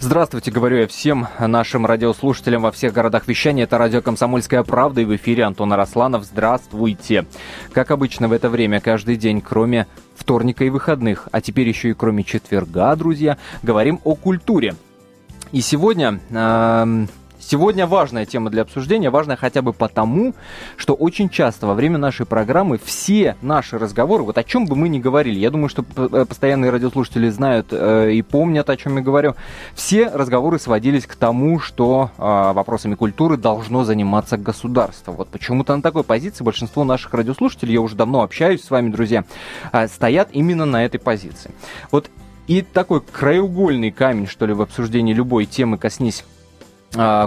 Здравствуйте, говорю я всем нашим радиослушателям во всех городах вещания. Это радио «Комсомольская правда» и в эфире Антон Арасланов. Здравствуйте. Как обычно в это время, каждый день, кроме вторника и выходных, а теперь еще и кроме четверга, друзья, говорим о культуре. И сегодня э, Сегодня важная тема для обсуждения, важная хотя бы потому, что очень часто во время нашей программы все наши разговоры, вот о чем бы мы ни говорили, я думаю, что э, постоянные радиослушатели знают э, и помнят, о чем я говорю, все разговоры сводились к тому, что э, вопросами культуры должно заниматься государство. Вот почему-то на такой позиции большинство наших радиослушателей, я уже давно общаюсь с вами, друзья, э, стоят именно на этой позиции. Вот и такой краеугольный камень, что ли, в обсуждении любой темы коснись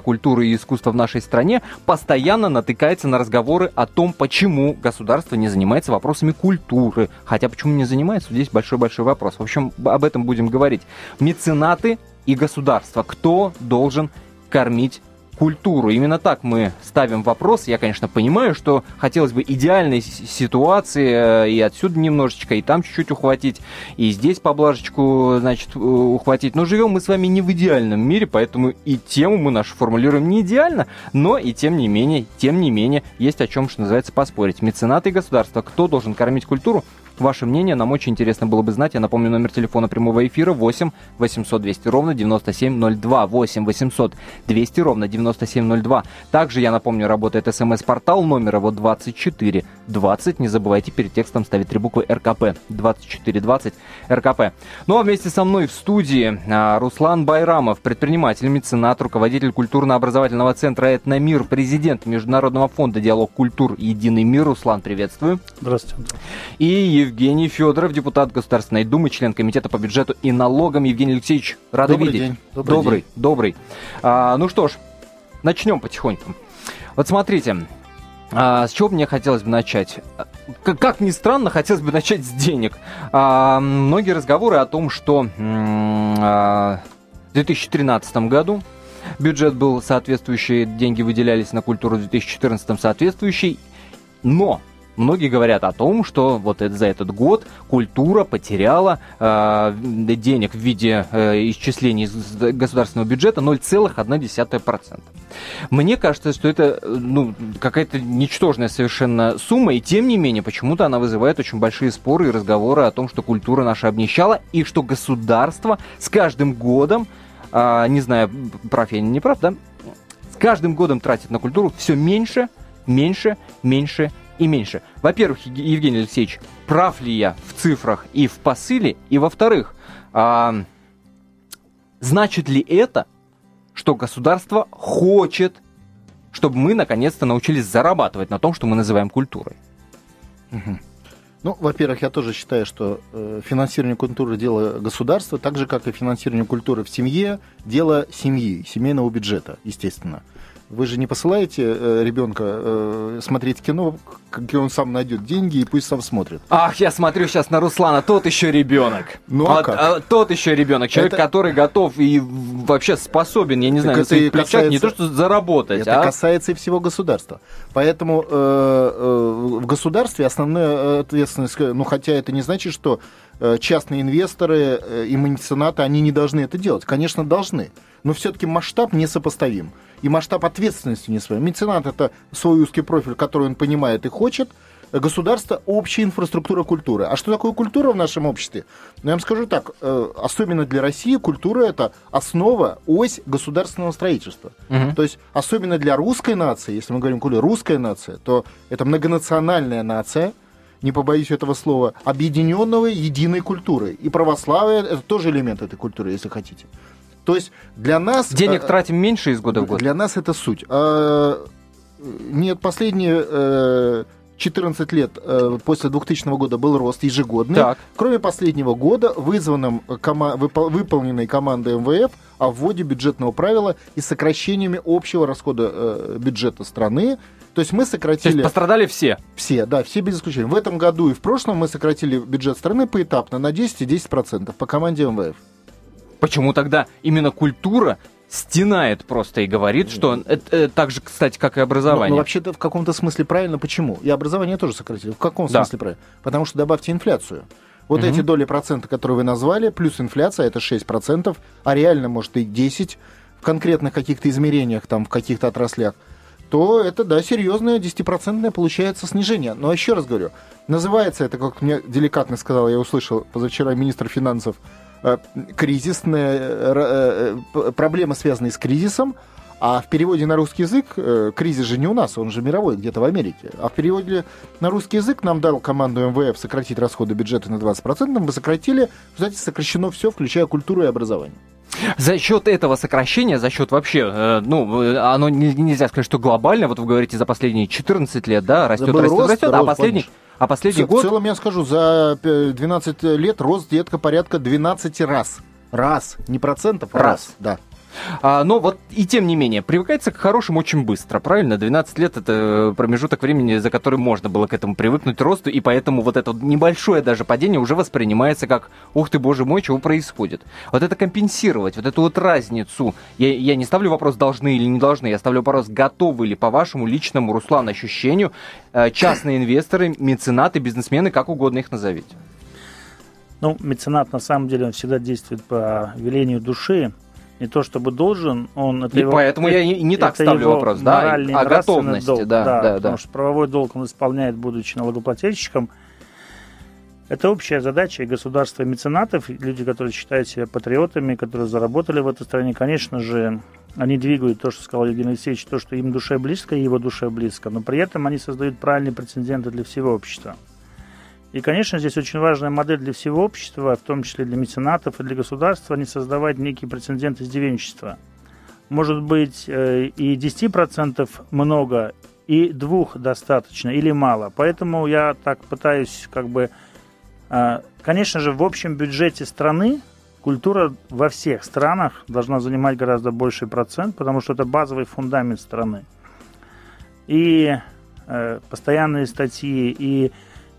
культуры и искусства в нашей стране постоянно натыкается на разговоры о том, почему государство не занимается вопросами культуры. Хотя почему не занимается, здесь большой-большой вопрос. В общем, об этом будем говорить. Меценаты и государство. Кто должен кормить культуру. Именно так мы ставим вопрос. Я, конечно, понимаю, что хотелось бы идеальной ситуации э, и отсюда немножечко, и там чуть-чуть ухватить, и здесь поблажечку, значит, ухватить. Но живем мы с вами не в идеальном мире, поэтому и тему мы нашу формулируем не идеально, но и тем не менее, тем не менее, есть о чем, что называется, поспорить. Меценаты и государство. Кто должен кормить культуру? Ваше мнение нам очень интересно было бы знать. Я напомню номер телефона прямого эфира 8 800 200 ровно 9702. 8 800 200 ровно 9702. Также, я напомню, работает смс-портал номера вот 24 20. Не забывайте перед текстом ставить три буквы РКП. 24 20 РКП. Ну а вместе со мной в студии а, Руслан Байрамов, предприниматель, меценат, руководитель культурно-образовательного центра «Этномир», президент Международного фонда «Диалог культур. Единый мир». Руслан, приветствую. Здравствуйте. И Евгений Федоров, депутат Государственной Думы, член Комитета по бюджету и налогам. Евгений Алексеевич, рады добрый видеть. День. Добрый, добрый, день. добрый. А, ну что ж, начнем потихоньку. Вот смотрите, а, с чего мне хотелось бы начать? Как, как ни странно, хотелось бы начать с денег. А, многие разговоры о том, что а, в 2013 году бюджет был соответствующий, деньги выделялись на культуру в 2014 соответствующий, но Многие говорят о том, что вот это, за этот год культура потеряла э, денег в виде э, исчислений из государственного бюджета 0,1%. Мне кажется, что это ну, какая-то ничтожная совершенно сумма, и тем не менее, почему-то она вызывает очень большие споры и разговоры о том, что культура наша обнищала, и что государство с каждым годом, э, не знаю, прав я не прав, да, с каждым годом тратит на культуру все меньше, меньше, меньше и меньше. Во-первых, Евгений Алексеевич, прав ли я в цифрах и в посыле? И во-вторых, а, значит ли это, что государство хочет, чтобы мы наконец-то научились зарабатывать на том, что мы называем культурой? Ну, во-первых, я тоже считаю, что э, финансирование культуры – дело государства, так же, как и финансирование культуры в семье – дело семьи, семейного бюджета, естественно. Вы же не посылаете э, ребенка э, смотреть кино, где он сам найдет деньги и пусть сам смотрит. Ах, я смотрю сейчас на Руслана, тот еще ребенок. Ну а, а как? А, тот еще ребенок, человек, это... который готов и вообще способен, я не знаю, на своих плечах касается... не то что заработать. Это а? касается и всего государства. Поэтому э, э, в государстве основная ответственность, ну хотя это не значит, что частные инвесторы э, и меценаты, они не должны это делать. Конечно, должны. Но все-таки масштаб несопоставим и масштаб ответственности не свой. Меценат – это свой узкий профиль, который он понимает и хочет. Государство – общая инфраструктура культуры. А что такое культура в нашем обществе? Ну, я вам скажу так, э, особенно для России культура – это основа, ось государственного строительства. Угу. То есть, особенно для русской нации, если мы говорим культура, русская нация, то это многонациональная нация, не побоюсь этого слова, объединенного единой культурой. И православие – это тоже элемент этой культуры, если хотите. То есть для нас... Денег э, тратим меньше из года в год? Для нас это суть. А, нет, последние... Э, 14 лет э, после 2000 года был рост ежегодный. Так. Кроме последнего года, вызванным кома- выпол- выполненной командой МВФ о вводе бюджетного правила и сокращениями общего расхода э, бюджета страны. То есть мы сократили... То есть пострадали все? Все, да, все без исключения. В этом году и в прошлом мы сократили бюджет страны поэтапно на 10 и 10% по команде МВФ. Почему тогда именно культура стенает просто и говорит, что это, это так же, кстати, как и образование. Ну, ну вообще-то в каком-то смысле правильно. Почему? И образование тоже сократили. В каком да. смысле правильно? Потому что добавьте инфляцию. Вот угу. эти доли процента, которые вы назвали, плюс инфляция, это 6%, а реально может и 10% в конкретных каких-то измерениях, там, в каких-то отраслях, то это, да, серьезное 10% получается снижение. Но еще раз говорю, называется это, как мне деликатно сказал, я услышал позавчера министр финансов, э, кризисная, э, э, проблемы, связанные с кризисом, а в переводе на русский язык, э, кризис же не у нас, он же мировой, где-то в Америке. А в переводе на русский язык нам дал команду МВФ сократить расходы бюджета на 20%, мы сократили, кстати, сокращено все, включая культуру и образование. За счет этого сокращения, за счет вообще, э, ну, э, оно не, нельзя сказать, что глобально, вот вы говорите, за последние 14 лет, да, растет, растет, рост, растет, рост, а последний... А последний в, год... В целом, я скажу, за 12 лет рост детка порядка 12 раз. Раз, не процентов, а раз. раз. Да. А, но вот и тем не менее, привыкается к хорошему очень быстро, правильно? 12 лет это промежуток времени, за который можно было к этому привыкнуть росту, и поэтому вот это небольшое даже падение уже воспринимается как «Ух ты, боже мой, чего происходит?» Вот это компенсировать, вот эту вот разницу, я, я не ставлю вопрос «должны или не должны», я ставлю вопрос «готовы ли по вашему личному, Руслан, ощущению э, частные инвесторы, меценаты, бизнесмены, как угодно их назовите?» Ну, меценат на самом деле он всегда действует по велению души, не то чтобы должен, он это и его, поэтому это, я не, не так ставлю вопрос, да, о готовности, долг, да, да, да, потому да. что правовой долг он исполняет, будучи налогоплательщиком. Это общая задача и государства, и меценатов, люди, которые считают себя патриотами, которые заработали в этой стране, конечно же, они двигают то, что сказал Евгений Алексеевич, то, что им душе близко, и его душе близко, но при этом они создают правильные прецеденты для всего общества. И, конечно, здесь очень важная модель для всего общества, в том числе для меценатов и для государства, не создавать некий прецедент издевенчества. Может быть, э, и 10% много, и двух достаточно, или мало. Поэтому я так пытаюсь как бы... Э, конечно же, в общем бюджете страны культура во всех странах должна занимать гораздо больший процент, потому что это базовый фундамент страны. И э, постоянные статьи, и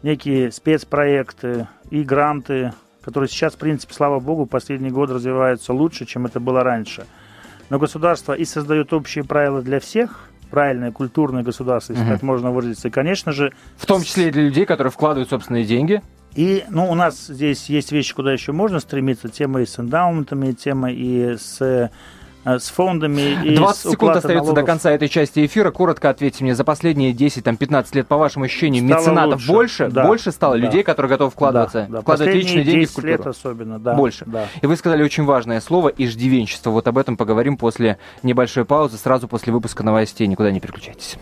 некие спецпроекты и гранты, которые сейчас, в принципе, слава богу, последний год развиваются лучше, чем это было раньше. Но государство и создает общие правила для всех, правильное культурное государство, если угу. так можно выразиться. И, конечно же... В том числе и для людей, которые вкладывают собственные деньги. И, ну, у нас здесь есть вещи, куда еще можно стремиться. Тема и с эндаументами, тема и с с фондами и 20 секунд остается налогов. до конца этой части эфира. Коротко ответьте мне, за последние 10-15 лет, по вашим ощущениям, стало меценатов лучше. больше? Да. Больше стало да. людей, которые готовы вкладываться? Да, да. Вкладывать личные деньги в культуру? лет особенно, да. Больше. Да. И вы сказали очень важное слово – иждивенчество. Вот об этом поговорим после небольшой паузы, сразу после выпуска новостей. Никуда не переключайтесь.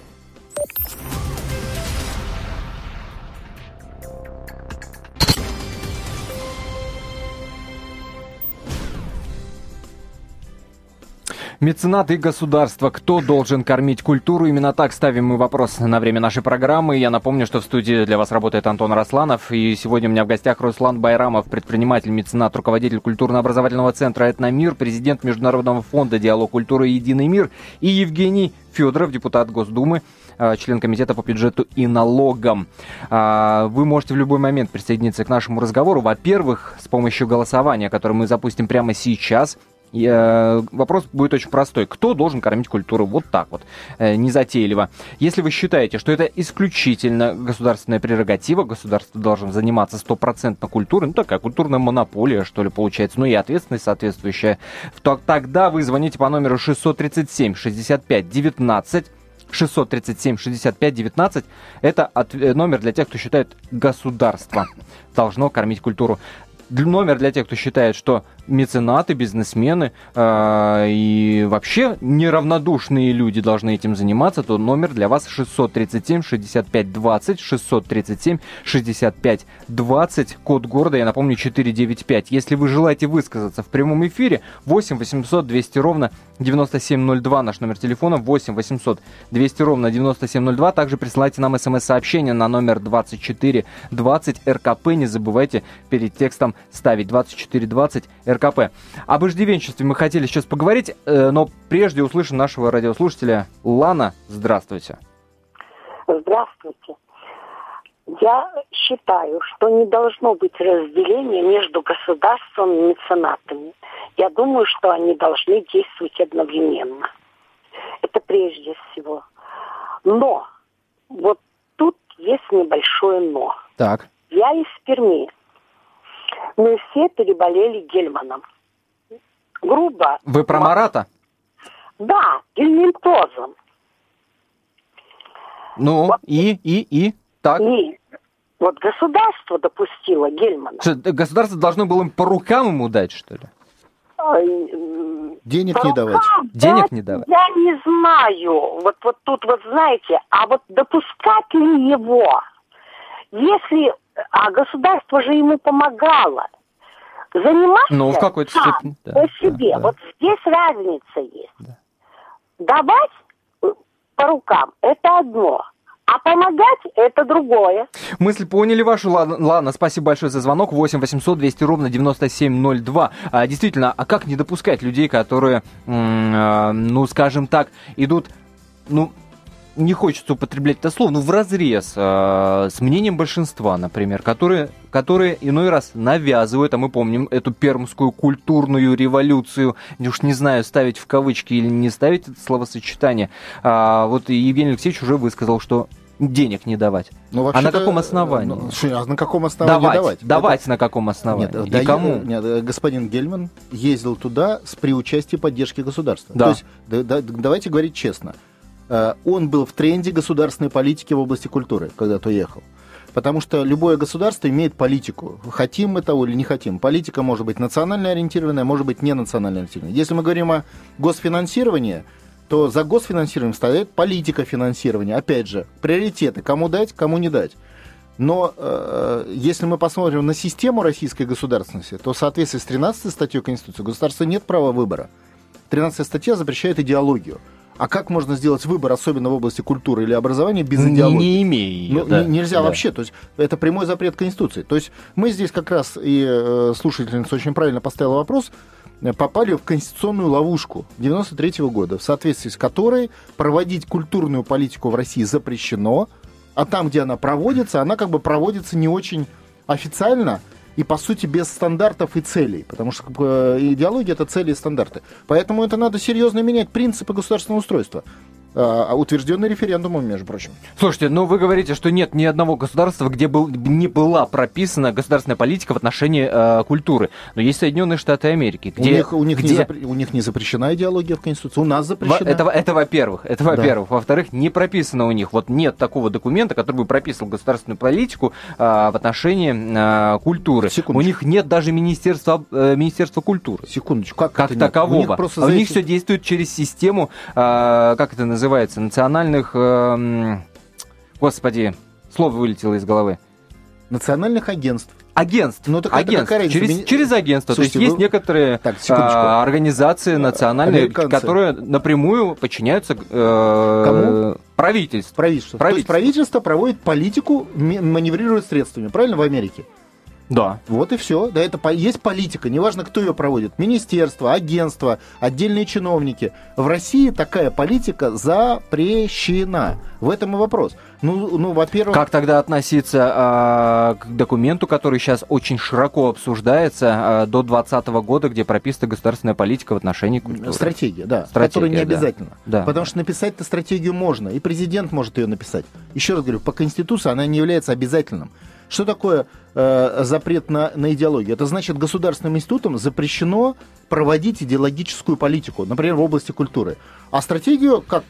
Меценаты и государство. Кто должен кормить культуру? Именно так ставим мы вопрос на время нашей программы. Я напомню, что в студии для вас работает Антон Росланов. И сегодня у меня в гостях Руслан Байрамов, предприниматель, меценат, руководитель культурно-образовательного центра «Этномир», президент Международного фонда «Диалог культуры и единый мир» и Евгений Федоров, депутат Госдумы, а, член комитета по бюджету и налогам. А, вы можете в любой момент присоединиться к нашему разговору. Во-первых, с помощью голосования, которое мы запустим прямо сейчас. Я, вопрос будет очень простой. Кто должен кормить культуру? Вот так вот, э, незатейливо. Если вы считаете, что это исключительно государственная прерогатива, государство должно заниматься стопроцентно культурой, ну такая культурная монополия, что ли, получается, ну и ответственность соответствующая, то тогда вы звоните по номеру 637 65 19 637 65 19 это от, э, номер для тех, кто считает государство должно кормить культуру номер для тех, кто считает, что меценаты, бизнесмены э, и вообще неравнодушные люди должны этим заниматься, то номер для вас 637 65 20, 637 65 20, код города, я напомню, 495. Если вы желаете высказаться в прямом эфире, 8 800 200 ровно 9702, наш номер телефона, 8 800 200 ровно 9702. Также присылайте нам смс-сообщение на номер 2420 РКП. Не забывайте перед текстом ставить 2420 РКП. Об иждивенчестве мы хотели сейчас поговорить, э, но прежде услышим нашего радиослушателя Лана. Здравствуйте. Здравствуйте. Я считаю, что не должно быть разделения между государством и меценатами. Я думаю, что они должны действовать одновременно. Это прежде всего. Но вот тут есть небольшое но. Так. Я из Перми. Мы все переболели Гельманом. Грубо. Вы про Марата? Да, гельминтозом. Ну, Вот. и, и, и, так. И вот государство допустило Гельмана. Что, государство должно было им по рукам ему дать, что ли? Денег по не давать. рукам Денег дать не давать. Я не знаю. Вот, вот тут вот знаете, а вот допускать ли его? Если, а государство же ему помогало. Заниматься Ну, в какой-то сам, да, по себе. да, да. Вот здесь разница есть. Давать э, по рукам – это одно, а помогать – это другое. Мысль поняли вашу. Ладно, ладно, спасибо большое за звонок. 8 800 200 ровно 9702. А, действительно, а как не допускать людей, которые, а, ну, скажем так, идут, ну, не хочется употреблять это слово, ну, в разрез с мнением большинства, например, которые, которые иной раз навязывают, а мы помним эту пермскую культурную революцию, уж не знаю, ставить в кавычки или не ставить это словосочетание. А, вот Евгений Алексеевич уже высказал, что денег не давать. Ну, А на каком основании? ну, а на каком основании давать, давать? давать на каком основании? Нет, и да, кому? Нет, э, господин Гельман ездил туда с при участии поддержки государства. Да. То есть, да- да- давайте говорить честно. Э, Он был в тренде государственной политики в области культуры, когда то ехал. Потому что любое государство имеет политику. Хотим мы того или не хотим. Политика может быть национально ориентированная, может быть не национально ориентированная. Если мы говорим о госфинансировании, то за госфинансированием стоит политика финансирования. Опять же, приоритеты. Кому дать, кому не дать. Но э, если мы посмотрим на систему российской государственности, то в соответствии с 13 статьей Конституции государства нет права выбора. 13 статья запрещает идеологию. А как можно сделать выбор, особенно в области культуры или образования, без идеологии? не имея ее, Ну, да. нельзя Да. вообще. То есть это прямой запрет Конституции. То есть мы здесь как раз, и э, слушательница очень правильно поставила вопрос, э, попали в конституционную ловушку 93 года, в соответствии с которой проводить культурную политику в России запрещено, а там, где она проводится, она как бы проводится не очень официально и, по сути, без стандартов и целей, потому что э, идеология — это цели и стандарты. Поэтому это надо серьезно менять принципы государственного устройства, а, утвержденные референдумом, между прочим. Слушайте, ну вы говорите, что нет ни одного государства, где был, не была прописана государственная политика в отношении э, культуры. Но есть Соединенные Штаты Америки, где... у, них, у, них не где- запре- у них не запрещена идеология в Конституции, у нас Во- запрещена. Это, это во-первых. Это Да. во-первых. Во-вторых, не прописано у них. Вот нет такого документа, который бы прописывал государственную политику а, в отношении а, культуры. Секундочку. У них нет даже министерства, э, министерства культуры. Секундочку, как, Как нет? У такового. них а у них все действует через систему, а, как это называется, национальных... эм, господи, слово вылетело из головы. национальных агентств. Агентств. Ну, так это агентств. разница? через, Мини- через агентство. Слушайте, То есть вы- есть некоторые Так, секундочку. а, организации национальные, Американцы. которые напрямую подчиняются э, Кому? правительству. Правительство. То есть Правительство. правительство проводит политику, маневрирует средствами, правильно, в Америке? Да. Вот и все. Да, это по- есть политика, неважно, кто ее проводит. Министерство, агентство, отдельные чиновники. В России такая политика запрещена. В этом и вопрос. Ну, ну во-первых... Как тогда относиться а, к документу, который сейчас очень широко обсуждается а, до 2020 года, где прописана государственная политика в отношении культуры? Стратегия, да. Стратегия, которая не да. обязательно. Да. Потому что написать-то стратегию можно, и президент может ее написать. Еще раз говорю, по Конституции она не является обязательным. Что такое э, запрет на, на идеологию? Это значит, государственным институтам запрещено проводить идеологическую политику, например, в области культуры. А стратегию, как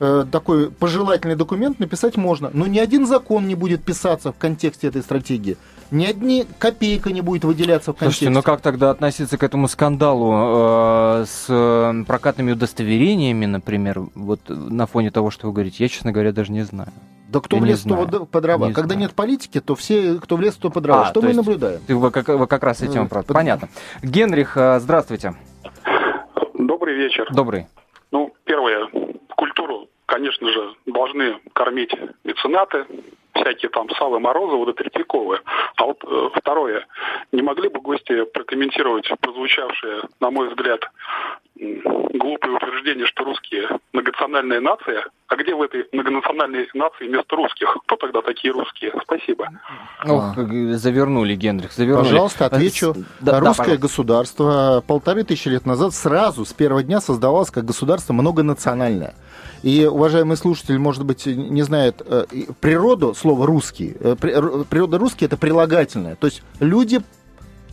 э, такой пожелательный документ, написать можно. Но ни один закон не будет писаться в контексте этой стратегии. Ни одни копейка не будет выделяться в контексте. Слушайте, ну как тогда относиться к этому скандалу э, с прокатными удостоверениями, например, вот на фоне того, что вы говорите, я, честно говоря, даже не знаю. Да кто Я в лес, под- под дрова. Не Когда знаю. нет политики, то все, кто в лес, кто под дрова. А, что то мы наблюдаем. Ты, вы, как, вы как раз этим... Про- под- Понятно. Генрих, э, здравствуйте. Добрый вечер. Добрый. Ну, первое, культуру, конечно же, должны кормить меценаты, всякие там Савы Морозовы да Третьяковы. А вот э, второе, не могли бы гости прокомментировать прозвучавшее, на мой взгляд, глупое утверждение, что русские многонациональная нация, а где в этой многонациональной нации вместо русских? Кто тогда такие русские? Спасибо. Ох, э, завернули, Генрих, завернули. Пожалуйста, Э, отвечу. да, да, Русское пожалуйста. государство полторы тысячи лет назад сразу, с первого дня, создавалось как государство многонациональное. И, уважаемый слушатель, может быть, не знает э, природу слова «русский». Э, Природа «русский» — это прилагательное. То есть люди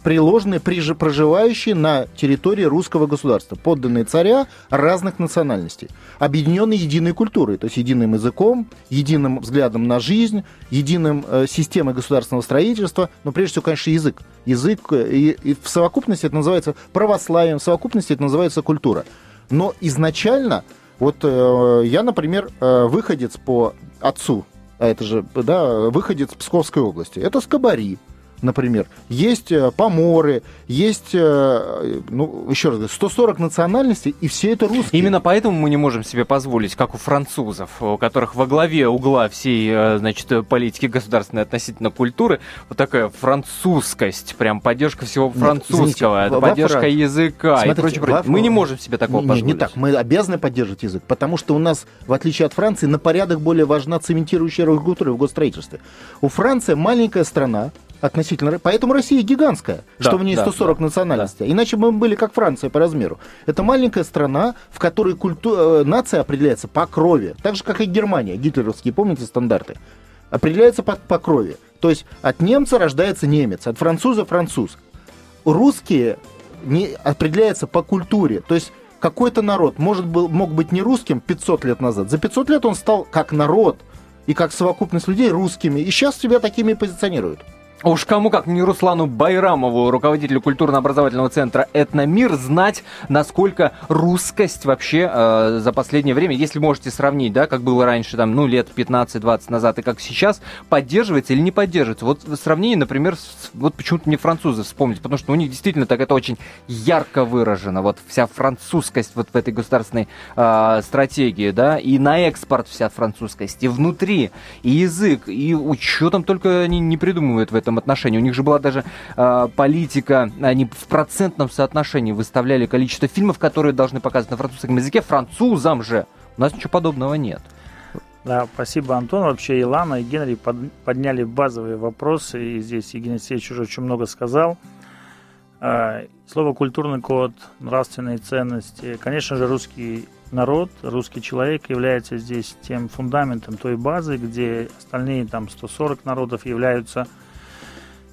приложенные, проживающие на территории русского государства, подданные царя разных национальностей, объединенные единой культурой, то есть единым языком, единым взглядом на жизнь, единым э, системой государственного строительства, но прежде всего, конечно, язык. Язык, э, и, и в совокупности это называется православием, в совокупности это называется культура. Но изначально, вот э, я, например, э, выходец по отцу, а это же, да, выходец Псковской области, это Скобари, например, есть э, поморы, есть, э, ну, еще раз говорю, 140 национальностей, и все это русские. Именно поэтому мы не можем себе позволить, как у французов, у которых во главе угла всей, э, значит, политики государственной относительно культуры, вот такая французскость, прям поддержка всего французского, Нет, поддержка Фран... языка Смотрите, и прочее, прочее. Мы не можем себе такого не, позволить. Не так, мы обязаны поддерживать язык, потому что у нас, в отличие от Франции, на порядок более важна цементирующая роль культуры в госстроительстве. У Франции маленькая страна, относительно... Поэтому Россия гигантская, да, что в ней да, 140 да, национальностей. Да. Иначе бы мы были как Франция по размеру. Это маленькая страна, в которой культу... Э, нация определяется по крови. Так же, как и Германия, гитлеровские, помните, стандарты. Определяется по, по крови. То есть от немца рождается немец, от француза француз. Русские не определяются по культуре. То есть какой-то народ может был, мог быть не русским 500 лет назад. За 500 лет он стал как народ и как совокупность людей русскими. И сейчас себя такими позиционируют. Уж кому как не Руслану Байрамову, руководителю культурно-образовательного центра «Этномир», знать, насколько русскость вообще э, за последнее время, если можете сравнить, да, как было раньше, там, ну, лет 15-20 назад и как сейчас, поддерживается или не поддерживается. Вот в сравнении, например, с, вот почему-то не французы вспомнить, потому что у них действительно так это очень ярко выражено, вот вся французскость вот в этой государственной э, стратегии, да, и на экспорт вся французскость, и внутри, и язык, и что там только они не придумывают в этом этом отношении. У них же была даже э, политика, они в процентном соотношении выставляли количество фильмов, которые должны показывать на французском языке, французам же. У нас ничего подобного нет. Да, спасибо, Антон. Вообще Илана и Генри под, подняли базовые вопросы, и здесь Евгений Алексеевич уже очень много сказал. А, слово «культурный код», нравственные ценности. Конечно же, русский народ, русский человек является здесь тем фундаментом той базы, где остальные там 140 народов являются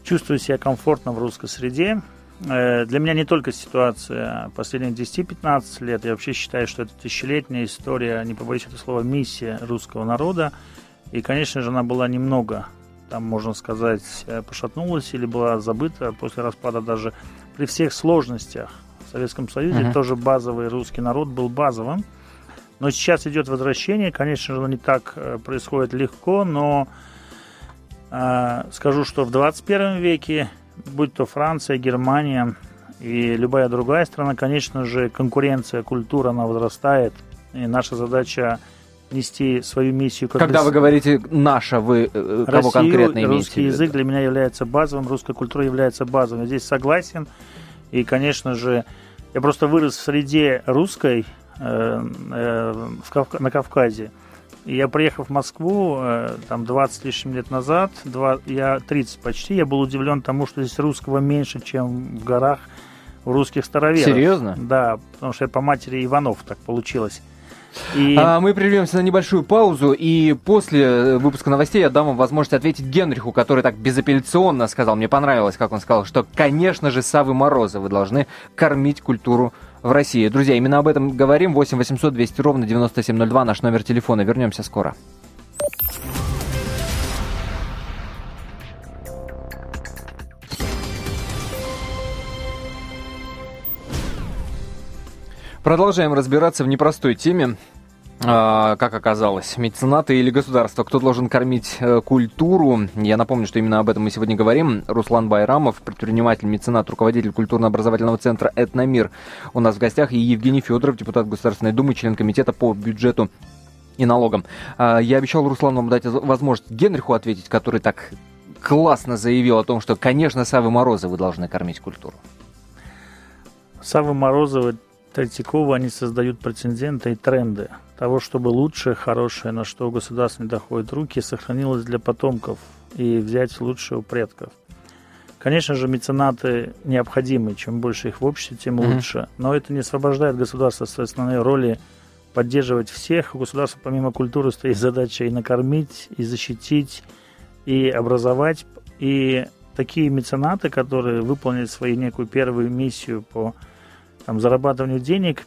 чувствую себя комфортно в русской среде. Э, для меня не только ситуация последних 10-15 лет, я вообще считаю, что это тысячелетняя история, не побоюсь этого слова, миссия русского народа. И, конечно же, она была немного, там, можно сказать, э, пошатнулась или была забыта после распада даже при всех сложностях. В Советском Союзе uh-huh. тоже базовый русский народ был базовым. Но сейчас идет возвращение, конечно же, оно не так э, происходит легко, но скажу, что в 21 веке, будь то Франция, Германия и любая другая страна, конечно же, конкуренция, культура, она возрастает. И наша задача нести свою миссию. Как Когда вы говорите «наша», вы э, Россию, кого конкретно имеете русский язык для меня является базовым, русская культура является базовым. здесь согласен. И, конечно же, я просто вырос в среде русской э, э, в Кавка- на Кавказе. Я приехал в Москву э, там 20 лишним лет назад, 2, я 30 почти, я был удивлен тому, что здесь русского меньше, чем в горах у русских староверов. Серьезно? Да, потому что я по матери Иванов так получилось. И... А, мы прервемся на небольшую паузу, и после э, выпуска новостей я дам вам возможность ответить Генриху, который так безапелляционно сказал, мне понравилось, как он сказал, что, конечно же, Савы Мороза вы должны кормить культуру в России. Друзья, именно об этом говорим. 8 800 200 ровно 9702 наш номер телефона. Вернемся скоро. Продолжаем разбираться в непростой теме. А, как оказалось, меценаты или государство, кто должен кормить э, культуру. Я напомню, что именно об этом мы сегодня говорим. Руслан Байрамов, предприниматель, меценат, руководитель культурно-образовательного центра «Этномир» у нас в гостях. И Евгений Федоров, депутат Государственной Думы, член комитета по бюджету и налогам. А, я обещал Руслану вам дать возможность Генриху ответить, который так классно заявил о том, что, конечно, Савы Морозовы должны кормить культуру. Савы Морозовы Третьякова, они создают прецеденты и тренды того, чтобы лучшее, хорошее, на что у государства не доходят руки, сохранилось для потомков и взять лучшее у предков. Конечно же, меценаты необходимы. Чем больше их в обществе, тем mm-hmm. лучше. Но это не освобождает государство от своей основной роли поддерживать всех. У государства помимо культуры стоит задача и накормить, и защитить, и образовать. И такие меценаты, которые выполнили свою некую первую миссию по там, зарабатыванию денег,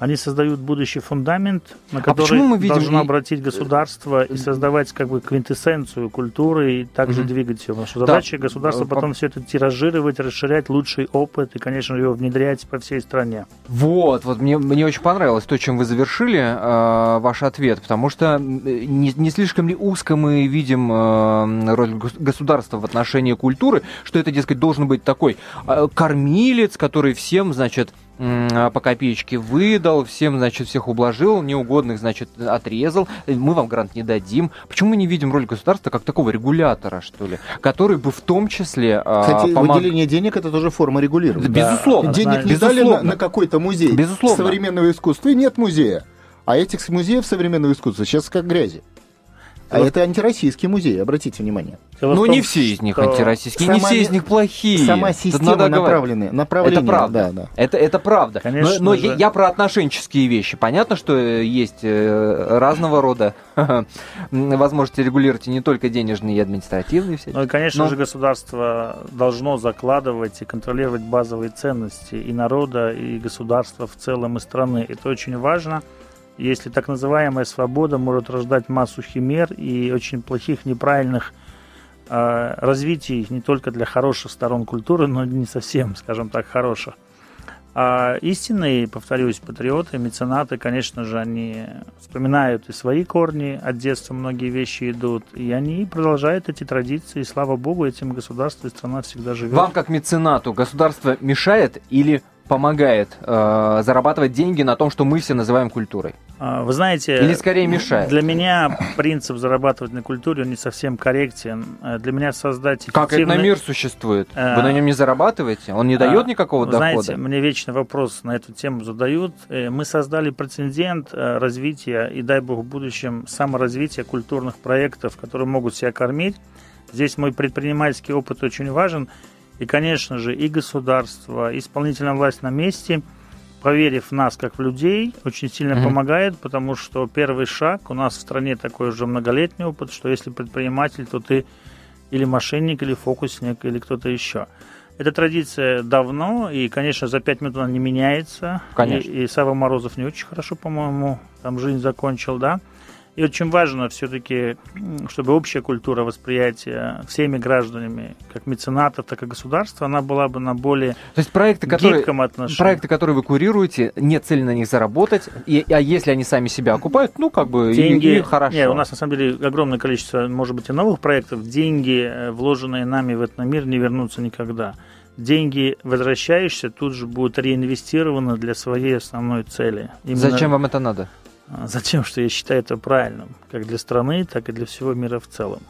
они создают будущий фундамент, на который а мы видим должно обратить государство и создавать как бы квинтэссенцию культуры и также mm-hmm. двигать ее. Потому что задача да. государства потом все это тиражировать, расширять лучший опыт и, конечно, его внедрять по всей стране. Вот, вот мне, мне очень понравилось то, чем вы завершили э, ваш ответ, потому что не, не слишком ли узко мы видим э, роль государства в отношении культуры, что это, дескать, должен быть такой э, кормилец, который всем, значит, а, по копеечке выдал, всем, значит, всех ублажил, неугодных, значит, отрезал, мы вам грант не дадим. Почему мы не видим роль государства как такого регулятора, что ли, который бы в том числе... А, Хотя помог... выделение денег это тоже форма регулирования. Да. Безусловно. Денег не дали на, на какой-то музей Безусловно. современного искусства, и нет музея. А этих музеев современного искусства сейчас как грязи. А вот. это антироссийский музей, обратите внимание. Дело ну, том, не все из них антироссийские, сама, не все из них плохие. Сама система направлены, направление. Это правда. Да, да. Это, это правда. Конечно но но же. я, про отношенческие вещи. Понятно, что есть э, разного рода возможности регулировать и не только денежные и административные все. Ну и, конечно но... же, государство должно закладывать и контролировать базовые ценности и народа, и государства в целом, и страны. Это очень важно если так называемая свобода может рождать массу химер и очень плохих, неправильных э, развитий не только для хороших сторон культуры, но не совсем, скажем так, хороших. А истинные, повторюсь, патриоты, меценаты, конечно же, они вспоминают и свои корни, от детства многие вещи идут, и они продолжают эти традиции, и слава богу, этим государство и страна всегда живет. Вам, как меценату, государство мешает или помогает э, зарабатывать деньги на том, что мы все называем культурой? А, вы знаете... Или скорее мешает? Для меня принцип зарабатывать на культуре он не совсем корректен. Э, для меня создать эффективный... Как это на мир существует? Вы на нем не зарабатываете? Он не дает никакого Вы дохода? Знаете, мне вечный вопрос на эту тему задают. Э, мы создали прецедент э, развития и, дай бог, в будущем саморазвития культурных проектов, которые могут себя кормить. Здесь мой предпринимательский опыт очень важен. И, конечно же, и государство, и исполнительная власть на месте, проверив нас как в людей, очень сильно mm-hmm. помогает, потому что первый шаг у нас в стране такой уже многолетний опыт, что если предприниматель, то ты или мошенник, или фокусник, или кто-то еще. Эта традиция давно, и, конечно, за пять минут она не меняется. Конечно. И, и Сава Морозов не очень хорошо, по-моему, там жизнь закончил, да. И очень важно все-таки, чтобы общая культура восприятия всеми гражданами, как меценатов, так и государства, она была бы на более То есть проекты, которые, отношении. Проекты, которые вы курируете, нет цели на них заработать, и, а если они сами себя окупают, ну, как бы, деньги, и, и хорошо. Нет, у нас, на самом деле, огромное количество, может быть, и новых проектов. Деньги, э, вложенные нами в этот мир, не вернутся никогда деньги, возвращаешься, тут же будут реинвестированы для своей основной цели. Именно... Зачем вам это надо? А Затем, что я считаю это правильным, как для страны, так и для всего мира в целом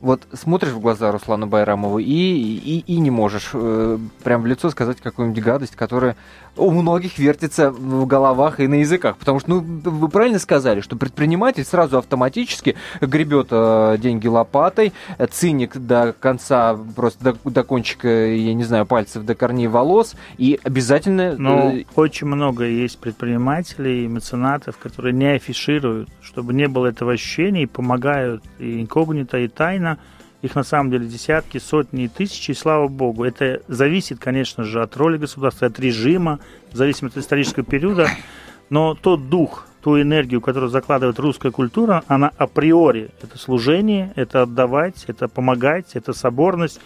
вот смотришь в глаза Руслану Байрамову и, и, и не можешь э, прям в лицо сказать какую-нибудь гадость, которая у многих вертится в головах и на языках. Потому что, ну, вы правильно сказали, что предприниматель сразу автоматически гребет э, деньги лопатой, циник до конца, просто до, до кончика, я не знаю, пальцев, до корней волос, и обязательно... Ну, э... очень много есть предпринимателей меценатов, которые не афишируют, чтобы не было этого ощущения, и помогают и инкогнито, и тайно. Их на самом деле десятки, сотни и тысячи, и слава богу. Это зависит, конечно же, от роли государства, от режима, зависит от исторического периода. Но тот дух, ту энергию, которую закладывает русская культура, она априори. Это служение, это отдавать, это помогать, это соборность.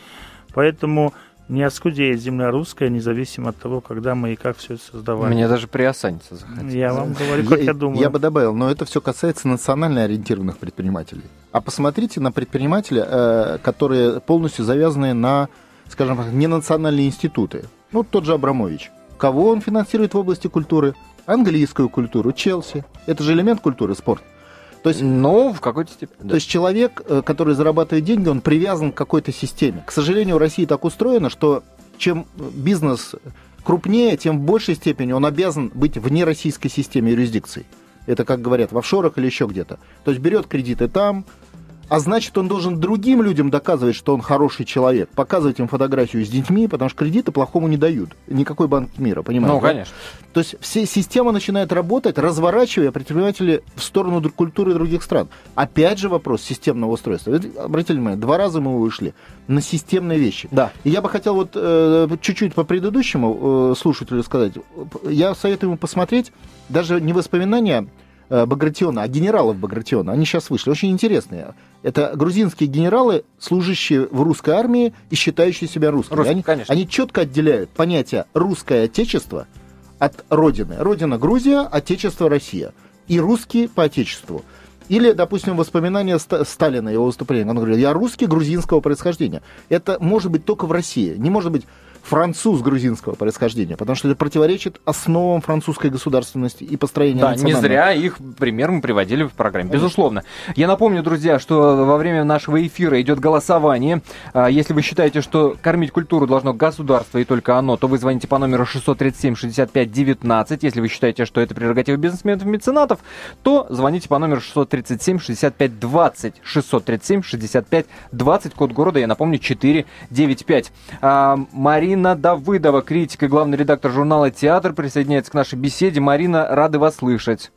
Поэтому не оскудеет земля русская, независимо от того, когда мы и как все это создавали. Мне даже приосаниться захотелось. Я вам говорю, как я, я думаю. Я бы добавил, но это все касается национально ориентированных предпринимателей. А посмотрите на предпринимателя, э, которые полностью завязаны на, скажем так, ненациональные институты. Ну, тот же Абрамович. Кого он финансирует в области культуры? Английскую культуру, Челси. Это же элемент культуры, спорт. То есть, ну, в какой-то степени. Да. То есть человек, э, который зарабатывает деньги, он привязан к какой-то системе. К сожалению, в России так устроено, что чем бизнес крупнее, тем в большей степени он обязан быть вне российской системы юрисдикции. Это, как говорят, в офшорах или еще где-то. То есть берет кредиты там, а значит, он должен другим людям доказывать, что он хороший человек, показывать им фотографию с детьми, потому что кредиты плохому не дают. Никакой банк мира, понимаете? Ну, конечно. То есть все, система начинает работать, разворачивая предпринимателей в сторону культуры других стран. Опять же вопрос системного устройства. Обратите внимание, два раза мы вышли на системные вещи. Да. И я бы хотел вот э, чуть-чуть по предыдущему э, слушателю сказать. Я советую ему посмотреть даже не воспоминания Багратиона, а генералов Багратиона. Они сейчас вышли, очень интересные. Это грузинские генералы, служащие в русской армии и считающие себя русскими. Русские, они, конечно. они четко отделяют понятие «русское отечество» от родины. Родина Грузия, отечество Россия. И русские по отечеству. Или, допустим, воспоминания Сталина, его выступления. Он говорит, я русский грузинского происхождения. Это может быть только в России. Не может быть француз грузинского происхождения, потому что это противоречит основам французской государственности и построения Да, не зря их пример мы приводили в программе, безусловно. Я напомню, друзья, что во время нашего эфира идет голосование. А, если вы считаете, что кормить культуру должно государство и только оно, то вы звоните по номеру 637-65-19. Если вы считаете, что это прерогатива бизнесменов и меценатов, то звоните по номеру 637-65-20. 637-65-20, код города, я напомню, 495. А, Мария Марина Давыдова, критик и главный редактор журнала «Театр», присоединяется к нашей беседе. Марина, рады вас слышать.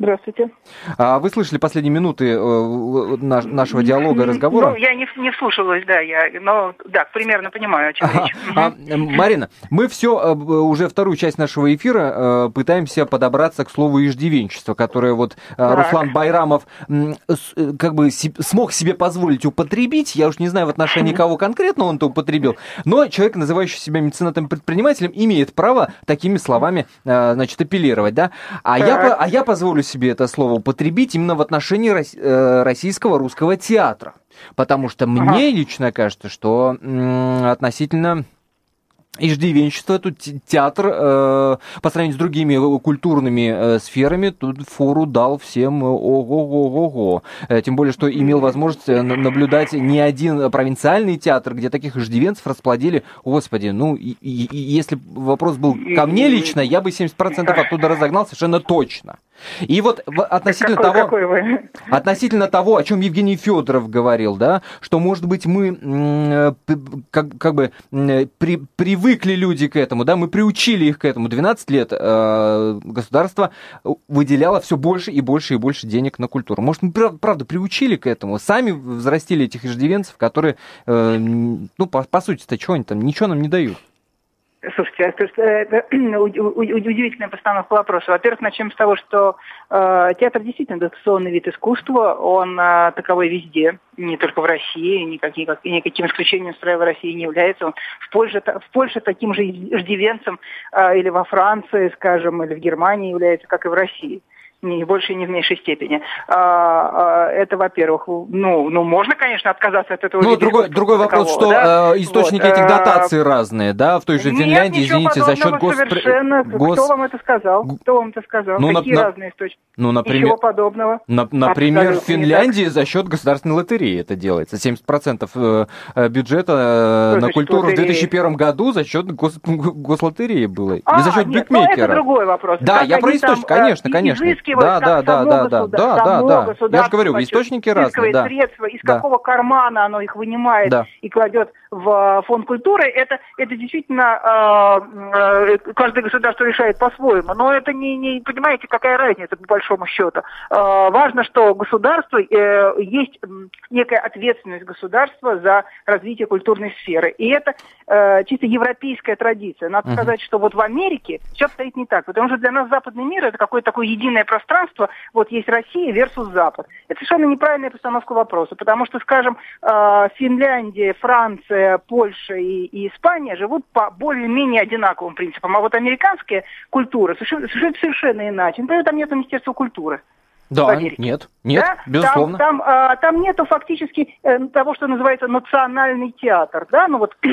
Здравствуйте. А вы слышали последние минуты э, нашего диалога, разговора? Ну, я не, не вслушивалась, да, я, но да, примерно понимаю, о чем ага. речь. А, Марина, мы все э, уже вторую часть нашего эфира э, пытаемся подобраться к слову иждивенчество, которое вот так. Руслан Байрамов как бы смог себе позволить употребить. Я уж не знаю в отношении кого конкретно он это употребил, но человек, называющий себя меценатом-предпринимателем, имеет право такими словами, значит, апеллировать, да? А я, а я позволю себе это слово употребить именно в отношении э, российского русского театра. Потому что ага. мне лично кажется, что относительно иждивенчество, тут театр э, по сравнению с другими культурными э, сферами тут фору дал всем ого-го-го-го. Э, тем более, что имел возможность э, наблюдать не один провинциальный театр, где таких иждивенцев расплодили. Господи, ну, и, и, и если вопрос был ко мне лично, я бы 70% оттуда разогнал совершенно точно. И вот относительно какой, того, какой вы? относительно того, о чем Евгений Федоров говорил, да, что может быть мы э, как, как бы при, привыкли люди к этому, да, мы приучили их к этому. 12 лет э, государство выделяло все больше и больше и больше денег на культуру. Может, мы правда приучили к этому, сами взрастили этих иждивенцев, которые, э, ну, по, по сути-то, что они там, ничего нам не дают. Слушайте, это, это удивительная постановка вопроса. Во-первых, начнем с того, что э, театр действительно дотационный вид искусства, он э, таковой везде, не только в России, никаким, никаким исключением строя в России не является. Он в Польше, в Польше таким же иждивенцем э, или во Франции, скажем, или в Германии является, как и в России не больше, не в меньшей степени. А, а, это, во-первых, ну, ну, можно, конечно, отказаться от этого. Ну, другой, другой вопрос, что да? э, источники вот, этих э, дотаций а, разные, да, в той же Финляндии, нет, извините, за счет гос... совершенно. Гос... Кто вам это сказал? Кто вам это сказал? Ну, Какие на, разные источники? Ну, например, Ничего подобного. На, например, в Финляндии за счет государственной лотереи это делается. 70% э, бюджета что на культуру лотереи? в 2001 году за счет гос... гослотереи было. А, и за счет нет, ну, букмекера. это другой вопрос. Да, как я про источник, конечно, конечно. Да, да, да, да, да, да, да, да. Я же говорю, источники разные, да. средства, из да. какого кармана оно их вынимает да. и кладет в э, фонд культуры, это, это действительно э, э, каждое государство решает по-своему. Но это не, не, понимаете, какая разница по большому счету. Э, важно, что государство, э, есть некая ответственность государства за развитие культурной сферы. И это э, чисто европейская традиция. Надо uh-huh. сказать, что вот в Америке все обстоит не так. Потому что для нас западный мир это какое-то такое единое пространство. Вот есть Россия versus Запад. Это совершенно неправильная постановка вопроса, потому что, скажем, э, Финляндия, Франция, Польша и, и Испания живут по более-менее одинаковым принципам, а вот американская культура совершенно, совершенно иначе. Например, там нет Министерства культуры. Да, нет, нет, да? безусловно. Там, там, а, там нету фактически э, того, что называется национальный театр, да, ну вот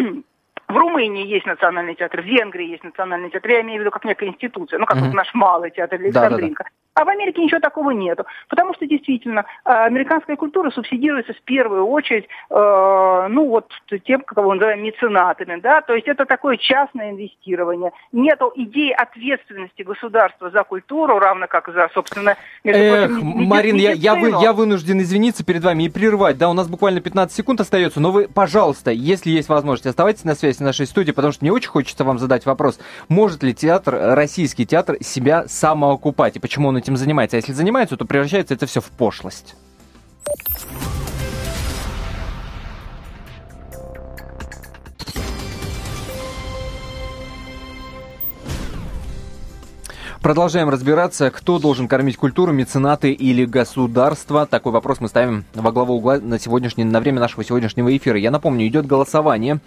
В Румынии есть национальный театр, в Венгрии есть национальный театр, я имею в виду как некая институция, ну как uh-huh. вот наш малый театр Александринка. Да, да, да. А в Америке ничего такого нету. Потому что действительно американская культура субсидируется в первую очередь, э, ну вот тем, кого мы называем меценатами, да, то есть это такое частное инвестирование. Нету идеи ответственности государства за культуру, равно как за, собственно, между Эх, прочим, Марин, я, я, вы, я вынужден извиниться перед вами и прервать, да, у нас буквально 15 секунд остается, но вы, пожалуйста, если есть возможность, оставайтесь на связи с нашей студией, потому что мне очень хочется вам задать вопрос, может ли театр, российский театр, себя самоокупать, и почему он этим занимается? А если занимается, то превращается это все в пошлость. Продолжаем разбираться, кто должен кормить культуру, меценаты или государство. Такой вопрос мы ставим во главу угла на, сегодняшний, на время нашего сегодняшнего эфира. Я напомню, идет голосование.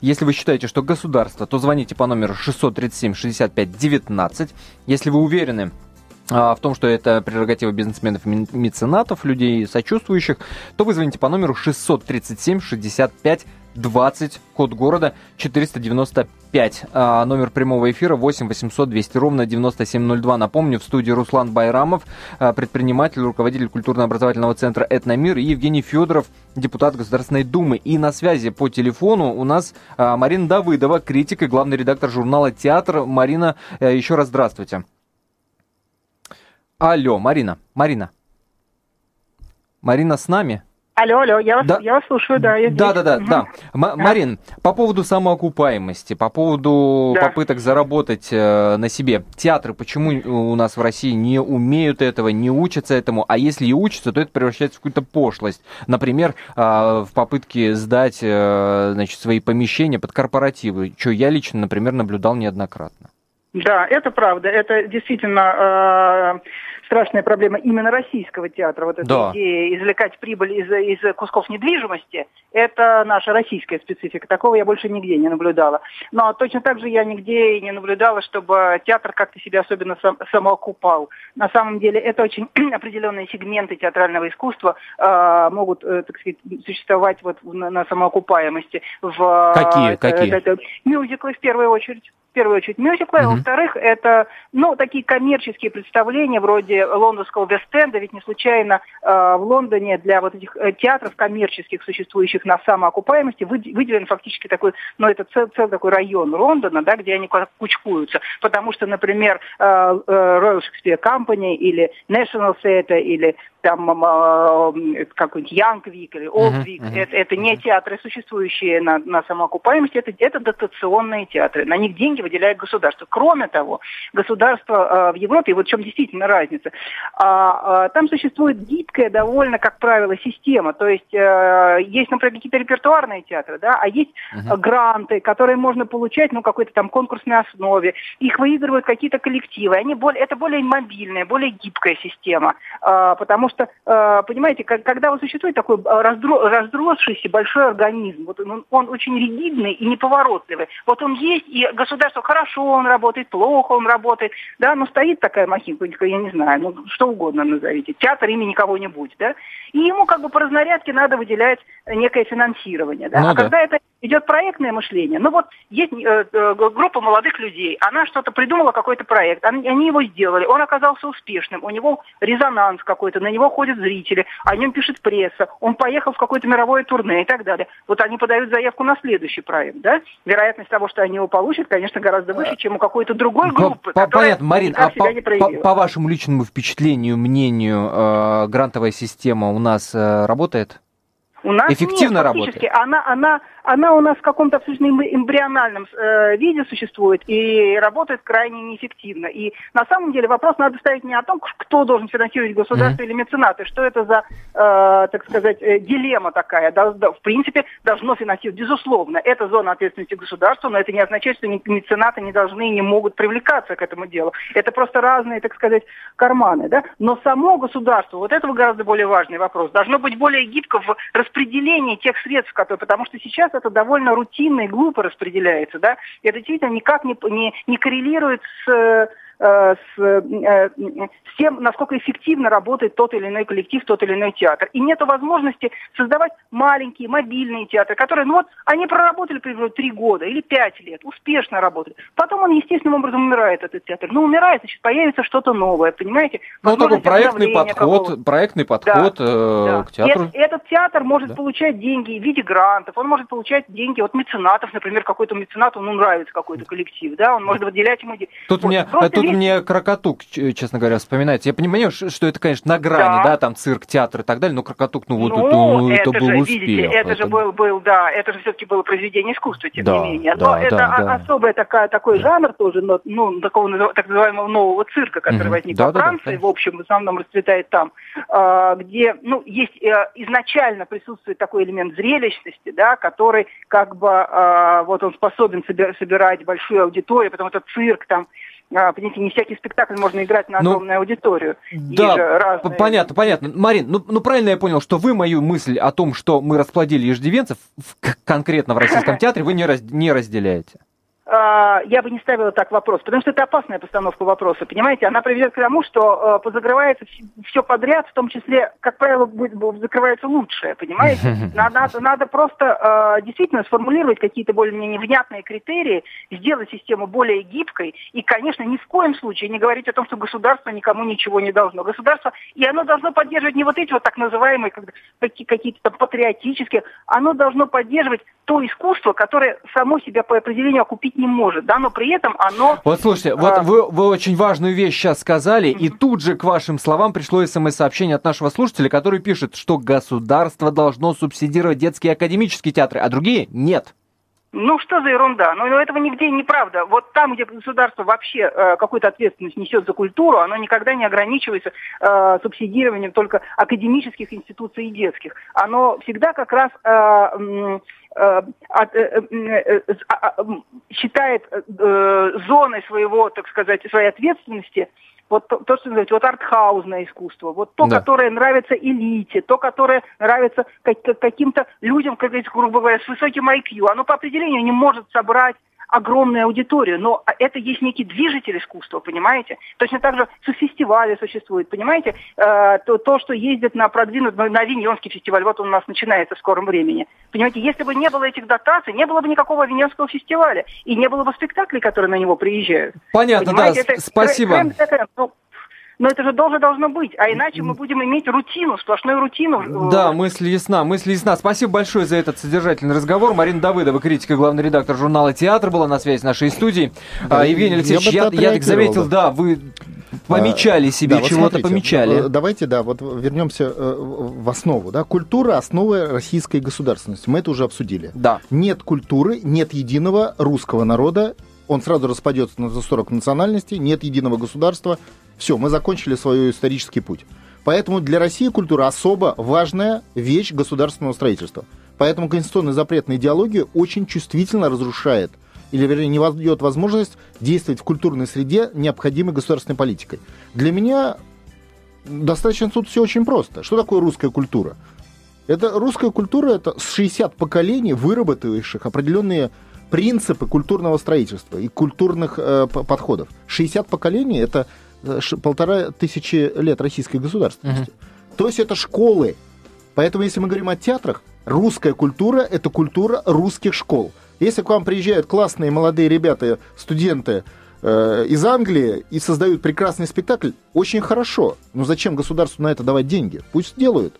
Если вы считаете, что государство, то звоните по номеру 637 65 19. Если вы уверены, в том, что это прерогатива бизнесменов меценатов, людей сочувствующих, то вы звоните по номеру 637 65 20, код города 495. А, номер прямого эфира 8 800 200 ровно 9702. Напомню, в студии Руслан Байрамов, а, предприниматель, руководитель культурно-образовательного центра «Этномир» и Евгений Федоров, депутат Государственной Думы. И на связи по телефону у нас а, Марина Давыдова, критик и главный редактор журнала «Театр». Марина, э, еще раз здравствуйте. Алло, Марина, Марина. Марина с нами? Алло, алло, я вас, да. я вас слушаю, да. Я да, да, да, угу. да. М- Марин, по поводу самоокупаемости, по поводу да. попыток заработать э, на себе. Театры почему у нас в России не умеют этого, не учатся этому, а если и учатся, то это превращается в какую-то пошлость. Например, э, в попытке сдать э, значит, свои помещения под корпоративы, что я лично, например, наблюдал неоднократно. Да, это правда. Это действительно э, страшная проблема именно российского театра. Вот эта да. идея извлекать прибыль из, из кусков недвижимости, это наша российская специфика. Такого я больше нигде не наблюдала. Но точно так же я нигде и не наблюдала, чтобы театр как-то себя особенно сам, самоокупал. На самом деле это очень определенные сегменты театрального искусства э, могут, э, так сказать, существовать вот на, на самоокупаемости. В, какие? Это, какие? Это, мюзиклы в первую очередь первую очередь мюзиклы, uh-huh. во-вторых, это, ну, такие коммерческие представления вроде лондонского Вест-Энда, ведь не случайно э, в Лондоне для вот этих э, театров коммерческих, существующих на самоокупаемости, выделен фактически такой, ну, это цел, цел такой район Лондона, да, где они кучкуются, потому что, например, э, э, Royal Shakespeare Company или National Theatre или там э, какой-нибудь Янгвик или Олдвик, uh-huh, uh-huh. это, это не театры, существующие на, на самоокупаемости, это, это дотационные театры. На них деньги выделяет государство. Кроме того, государство э, в Европе, вот в чем действительно разница, э, там существует гибкая довольно, как правило, система. То есть э, есть, например, какие-то репертуарные театры, да, а есть uh-huh. гранты, которые можно получать, ну, какой-то там конкурсной основе. Их выигрывают какие-то коллективы. Они более, это более мобильная, более гибкая система, э, потому что понимаете, когда вот существует такой раздросшийся большой организм, вот он, он очень ригидный и неповоротливый. Вот он есть, и государство хорошо он работает, плохо он работает, да, но стоит такая махинка, я не знаю, ну что угодно назовите, театр имени кого-нибудь, да, и ему как бы по разнарядке надо выделять некое финансирование, да, ну, а да. когда это идет проектное мышление. Ну вот есть э, э, группа молодых людей, она что-то придумала, какой-то проект, они, они его сделали, он оказался успешным, у него резонанс какой-то, на него ходят зрители, о нем пишет пресса, он поехал в какое-то мировое турне и так далее. Вот они подают заявку на следующий проект, да? Вероятность того, что они его получат, конечно, гораздо выше, чем у какой-то другой группы, по, которая Понятно, Марин, а по, по, по вашему личному впечатлению, мнению, э, грантовая система у нас э, работает? У нас Эффективно нет, работает? Она, она она у нас в каком-то абсолютно эмбриональном э, виде существует и работает крайне неэффективно. И на самом деле вопрос надо ставить не о том, кто должен финансировать государство mm-hmm. или меценаты, что это за, э, так сказать, э, дилемма такая. Да, да, в принципе, должно финансировать. Безусловно, это зона ответственности государства, но это не означает, что меценаты не должны и не могут привлекаться к этому делу. Это просто разные, так сказать, карманы. Да? Но само государство, вот это гораздо более важный вопрос, должно быть более гибко в распределении тех средств, которые, потому что сейчас это довольно рутинно и глупо распределяется, да, это действительно никак не, не, не коррелирует с э, с, э, с тем, насколько эффективно работает тот или иной коллектив, тот или иной театр. И нет возможности создавать маленькие мобильные театры, которые, ну вот, они проработали, примерно, три года или пять лет, успешно работали. Потом он естественным образом умирает, этот театр. Ну, умирает, значит, появится что-то новое, понимаете? Ну, такой проектный подход, проектный подход да, э, да. к театру. Этот, этот театр может да. получать деньги в виде грантов, он может получать деньги от меценатов, например, какой-то меценат, ему нравится какой-то коллектив, да, он может выделять ему деньги. Тут вот, мне, тут весь... мне Крокотук, честно говоря, вспоминается. Я понимаю, что это, конечно, на грани, да, да там цирк, театр и так далее, но Крокотук, ну вот ну, это, это был же, успех. Видите, это, это же был, был, да, это же все-таки было произведение искусства, тем да, не менее. Но да, это да, особый такая, такой жанр тоже, ну, такого так называемого нового цирка, который mm-hmm. возник во Франции, в общем, в основном расцветает там, а, где, ну, есть э, изначально присутствует такой элемент зрелищности, да, который как бы, а, вот он способен собирать большую аудиторию, потому что цирк там, понимаете, не всякий спектакль можно играть на ну, огромную ну, аудиторию. Да, разные... понятно, понятно. Марин, ну, ну правильно я понял, что вы мою мысль о том, что мы расплодили иждивенцев конкретно в Российском театре, вы не, раз, не разделяете. А, я бы не ставила так вопрос, потому что это опасная постановка вопроса, понимаете? Она приведет к тому, что э, позакрывается все подряд, в том числе, как правило, будет, закрывается лучшее, понимаете? Надо, надо просто э, действительно сформулировать какие-то более-менее внятные критерии, сделать систему более гибкой и, конечно, ни в коем случае не говорить о том, что государство никому ничего не должно. Государство, и оно должно поддерживать не вот эти вот так называемые какие-то там патриотические, оно должно поддерживать то искусство, которое само себя по определению окупить не может, да, но при этом оно... Вот слушайте, а... вот вы, вы очень важную вещь сейчас сказали, mm-hmm. и тут же к вашим словам пришло смс-сообщение от нашего слушателя, который пишет, что государство должно субсидировать детские академические театры, а другие нет. Ну что за ерунда? Ну, ну этого нигде не правда. Вот там, где государство вообще э, какую-то ответственность несет за культуру, оно никогда не ограничивается э, субсидированием только академических институций и детских. Оно всегда как раз э, Считает зоной своего, так сказать, своей ответственности вот то, то что называется, вот артхаузное искусство, вот то, да. которое нравится элите, то, которое нравится каким-то людям, как говорится, грубо говоря, с высоким IQ, оно по определению не может собрать огромную аудиторию, но это есть некий движитель искусства, понимаете? Точно так же фестивали существуют, понимаете? Э, то, то, что ездит на продвинутый, на Авиньонский фестиваль, вот он у нас начинается в скором времени. Понимаете, если бы не было этих дотаций, не было бы никакого Авиньонского фестиваля, и не было бы спектаклей, которые на него приезжают. Понятно, понимаете? да, это спасибо. Тренд, тренд, ну, но это же должно должно быть, а иначе мы будем иметь рутину, сплошную рутину. Да, мысль ясна, мысль ясна. Спасибо большое за этот содержательный разговор. Марина Давыдова, критик и главный редактор журнала «Театр» была на связи с нашей студией. Да, а, Евгений Алексеевич, я, я, я заметил, да, вы помечали себе, да, чего-то помечали. Э, давайте, да, вот вернемся э, в основу. Да? Культура – основа российской государственности. Мы это уже обсудили. Да. Нет культуры, нет единого русского народа, он сразу распадется на 40 национальностей, нет единого государства, все, мы закончили свой исторический путь. Поэтому для России культура особо важная вещь государственного строительства. Поэтому конституционный запрет на идеологию очень чувствительно разрушает или, вернее, не дает возможность действовать в культурной среде необходимой государственной политикой. Для меня достаточно тут все очень просто. Что такое русская культура? Это русская культура, это 60 поколений, выработавших определенные принципы культурного строительства и культурных э, подходов. 60 поколений это Э, полтора тысячи лет российской государственности. Угу. То есть это школы. Поэтому, если мы говорим о театрах, русская культура – это культура русских школ. Если к вам приезжают классные молодые ребята, студенты э, из Англии и создают прекрасный спектакль, очень хорошо. Но зачем государству на это давать деньги? Пусть делают.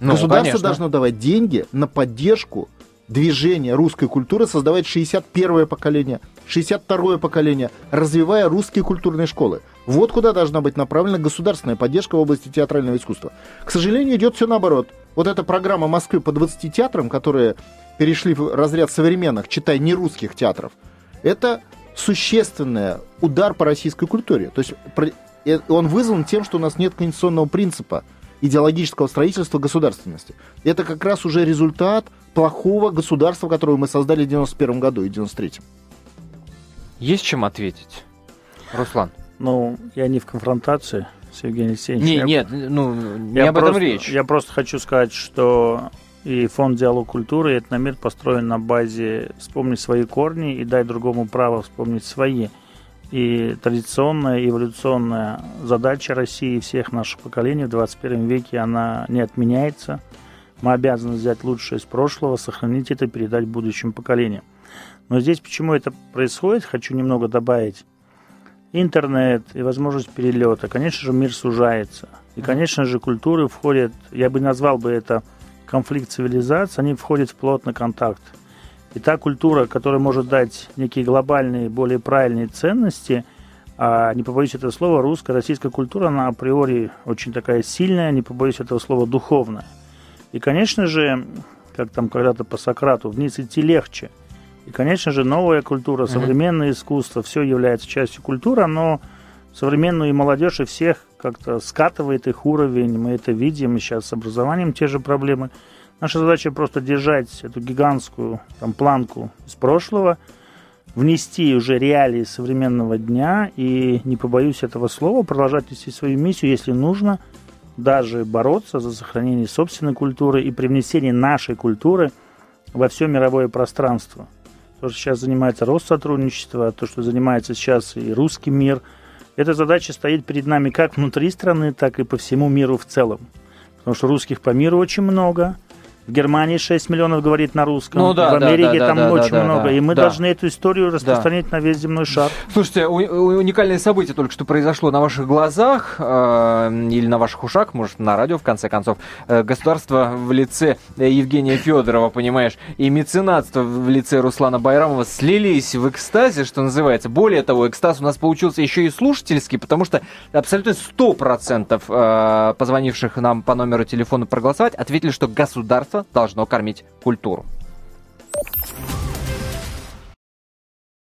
Ну, Государство конечно. должно давать деньги на поддержку движения русской культуры, создавать 61-е поколение, 62-е поколение, развивая русские культурные школы. Вот куда должна быть направлена государственная поддержка в области театрального искусства. К сожалению, идет все наоборот. Вот эта программа Москвы по 20 театрам, которые перешли в разряд современных, читай, не русских театров, это существенный удар по российской культуре. То есть э, он вызван тем, что у нас нет конституционного принципа идеологического строительства государственности. Это как раз уже результат плохого государства, которое мы создали в 91 году и 93 Есть чем ответить? Руслан. Ну, я не в конфронтации с Евгением Алексеевичем. Не, нет, ну, не я об просто, этом речь. Я просто хочу сказать, что и фонд «Диалог культуры» и «Этномир» построен на базе «Вспомни свои корни и дай другому право вспомнить свои». И традиционная эволюционная задача России и всех наших поколений в 21 веке, она не отменяется. Мы обязаны взять лучшее из прошлого, сохранить это и передать будущим поколениям. Но здесь почему это происходит, хочу немного добавить. Интернет и возможность перелета. Конечно же, мир сужается. И, конечно же, культуры входят, я бы назвал бы это конфликт цивилизаций, они входят в плотный контакт. И та культура, которая может дать некие глобальные, более правильные ценности, а не побоюсь этого слова, русская, российская культура, она априори очень такая сильная, не побоюсь этого слова, духовная. И, конечно же, как там когда-то по Сократу, вниз идти легче. И, конечно же, новая культура, современное mm-hmm. искусство, все является частью культуры, но современную молодежь и всех как-то скатывает их уровень. Мы это видим сейчас с образованием те же проблемы. Наша задача просто держать эту гигантскую там, планку из прошлого, внести уже реалии современного дня и, не побоюсь этого слова, продолжать нести свою миссию, если нужно, даже бороться за сохранение собственной культуры и привнесение нашей культуры во все мировое пространство. То, что сейчас занимается Россотрудничество, то, что занимается сейчас и русский мир, эта задача стоит перед нами как внутри страны, так и по всему миру в целом. Потому что русских по миру очень много, в Германии 6 миллионов говорит на русском. Ну, да, в Америке да, да, там да, очень да, много. Да, и мы да. должны эту историю распространить да. на весь земной шар. Слушайте, уникальное событие только что произошло на ваших глазах э, или на ваших ушах, может, на радио, в конце концов. Э, государство в лице Евгения Федорова, понимаешь, и меценатство в лице Руслана Байрамова слились в экстазе, что называется. Более того, экстаз у нас получился еще и слушательский, потому что абсолютно 100% э, позвонивших нам по номеру телефона проголосовать ответили, что государство государство должно кормить культуру.